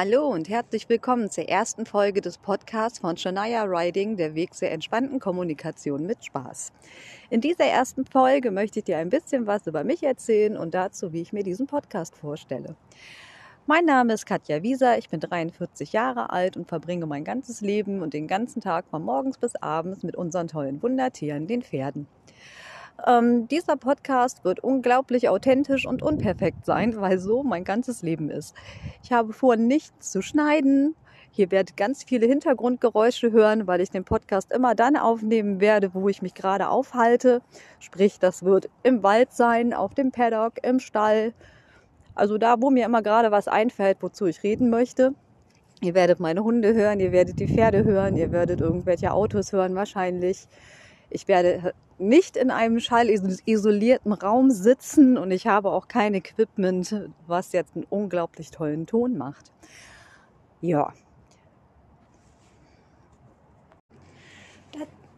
Hallo und herzlich willkommen zur ersten Folge des Podcasts von Shania Riding, der Weg zur entspannten Kommunikation mit Spaß. In dieser ersten Folge möchte ich dir ein bisschen was über mich erzählen und dazu, wie ich mir diesen Podcast vorstelle. Mein Name ist Katja Wieser, ich bin 43 Jahre alt und verbringe mein ganzes Leben und den ganzen Tag von morgens bis abends mit unseren tollen Wundertieren, den Pferden. Ähm, dieser Podcast wird unglaublich authentisch und unperfekt sein, weil so mein ganzes Leben ist. Ich habe vor, nichts zu schneiden. Hier werdet ganz viele Hintergrundgeräusche hören, weil ich den Podcast immer dann aufnehmen werde, wo ich mich gerade aufhalte. Sprich, das wird im Wald sein, auf dem Paddock, im Stall. Also da, wo mir immer gerade was einfällt, wozu ich reden möchte. Ihr werdet meine Hunde hören, ihr werdet die Pferde hören, ihr werdet irgendwelche Autos hören wahrscheinlich. Ich werde nicht in einem schallisolierten Raum sitzen und ich habe auch kein Equipment, was jetzt einen unglaublich tollen Ton macht. Ja.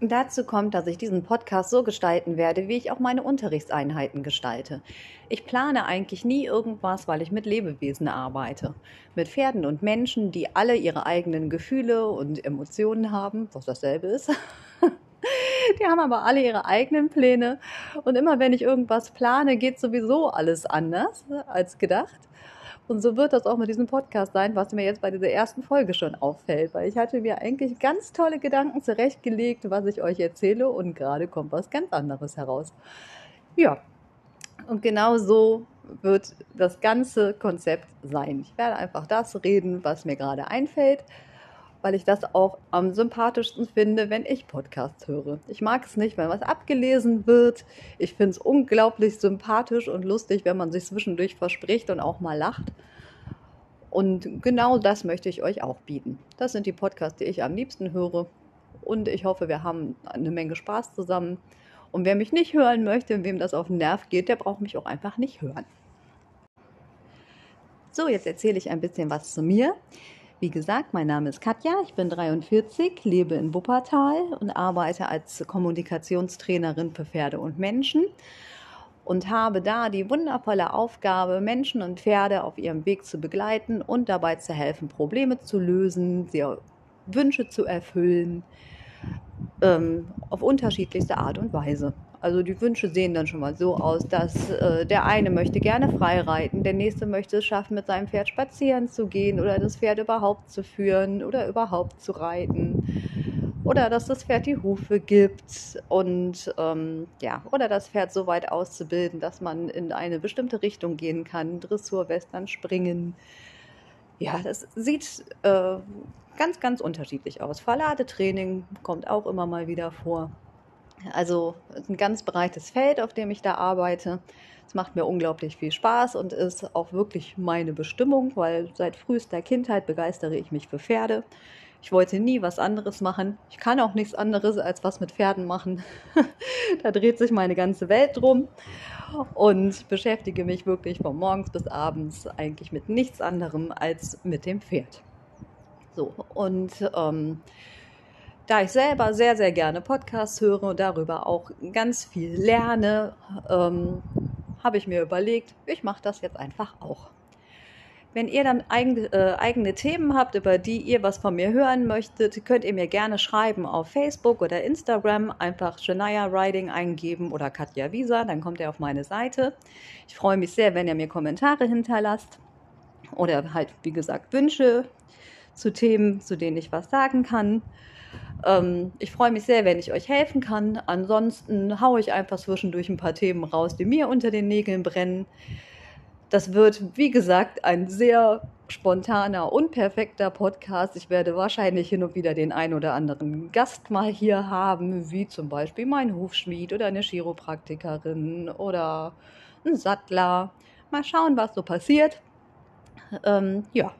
Dazu kommt, dass ich diesen Podcast so gestalten werde, wie ich auch meine Unterrichtseinheiten gestalte. Ich plane eigentlich nie irgendwas, weil ich mit Lebewesen arbeite. Mit Pferden und Menschen, die alle ihre eigenen Gefühle und Emotionen haben, was dasselbe ist. Die haben aber alle ihre eigenen Pläne. Und immer wenn ich irgendwas plane, geht sowieso alles anders als gedacht. Und so wird das auch mit diesem Podcast sein, was mir jetzt bei dieser ersten Folge schon auffällt, weil ich hatte mir eigentlich ganz tolle Gedanken zurechtgelegt, was ich euch erzähle und gerade kommt was ganz anderes heraus. Ja, und genau so wird das ganze Konzept sein. Ich werde einfach das reden, was mir gerade einfällt weil ich das auch am sympathischsten finde, wenn ich Podcasts höre. Ich mag es nicht, wenn was abgelesen wird. Ich finde es unglaublich sympathisch und lustig, wenn man sich zwischendurch verspricht und auch mal lacht. Und genau das möchte ich euch auch bieten. Das sind die Podcasts, die ich am liebsten höre. Und ich hoffe, wir haben eine Menge Spaß zusammen. Und wer mich nicht hören möchte, wem das auf den Nerv geht, der braucht mich auch einfach nicht hören. So, jetzt erzähle ich ein bisschen was zu mir. Wie gesagt, mein Name ist Katja, ich bin 43, lebe in Wuppertal und arbeite als Kommunikationstrainerin für Pferde und Menschen und habe da die wundervolle Aufgabe, Menschen und Pferde auf ihrem Weg zu begleiten und dabei zu helfen, Probleme zu lösen, Wünsche zu erfüllen, ähm, auf unterschiedlichste Art und Weise. Also die Wünsche sehen dann schon mal so aus, dass äh, der eine möchte gerne frei reiten, der nächste möchte es schaffen, mit seinem Pferd spazieren zu gehen oder das Pferd überhaupt zu führen oder überhaupt zu reiten. Oder dass das Pferd die Hufe gibt und ähm, ja, oder das Pferd so weit auszubilden, dass man in eine bestimmte Richtung gehen kann, Dressur, Western, Springen. Ja, das sieht äh, ganz, ganz unterschiedlich aus. Verladetraining kommt auch immer mal wieder vor. Also ein ganz breites Feld, auf dem ich da arbeite. Es macht mir unglaublich viel Spaß und ist auch wirklich meine Bestimmung, weil seit frühester Kindheit begeistere ich mich für Pferde. Ich wollte nie was anderes machen. Ich kann auch nichts anderes als was mit Pferden machen. da dreht sich meine ganze Welt drum und beschäftige mich wirklich von morgens bis abends eigentlich mit nichts anderem als mit dem Pferd. So, und ähm, da ich selber sehr, sehr gerne Podcasts höre und darüber auch ganz viel lerne, ähm, habe ich mir überlegt, ich mache das jetzt einfach auch. Wenn ihr dann eigene, äh, eigene Themen habt, über die ihr was von mir hören möchtet, könnt ihr mir gerne schreiben auf Facebook oder Instagram. Einfach Shania Riding eingeben oder Katja Visa, dann kommt ihr auf meine Seite. Ich freue mich sehr, wenn ihr mir Kommentare hinterlasst oder halt, wie gesagt, Wünsche zu Themen, zu denen ich was sagen kann. Ähm, ich freue mich sehr, wenn ich euch helfen kann. Ansonsten haue ich einfach zwischendurch ein paar Themen raus, die mir unter den Nägeln brennen. Das wird, wie gesagt, ein sehr spontaner, unperfekter Podcast. Ich werde wahrscheinlich hin und wieder den ein oder anderen Gast mal hier haben, wie zum Beispiel mein Hufschmied oder eine Chiropraktikerin oder ein Sattler. Mal schauen, was so passiert. Ähm, ja,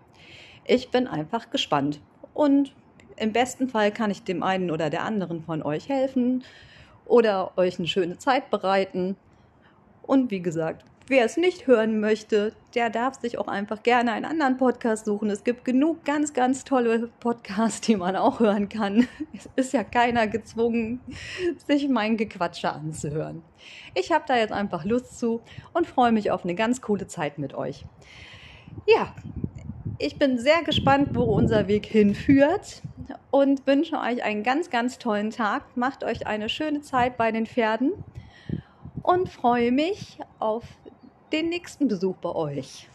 ich bin einfach gespannt. Und im besten Fall kann ich dem einen oder der anderen von euch helfen oder euch eine schöne Zeit bereiten. Und wie gesagt, wer es nicht hören möchte, der darf sich auch einfach gerne einen anderen Podcast suchen. Es gibt genug ganz, ganz tolle Podcasts, die man auch hören kann. Es ist ja keiner gezwungen, sich mein Gequatsche anzuhören. Ich habe da jetzt einfach Lust zu und freue mich auf eine ganz coole Zeit mit euch. Ja, ich bin sehr gespannt, wo unser Weg hinführt und wünsche euch einen ganz, ganz tollen Tag. Macht euch eine schöne Zeit bei den Pferden und freue mich auf den nächsten Besuch bei euch.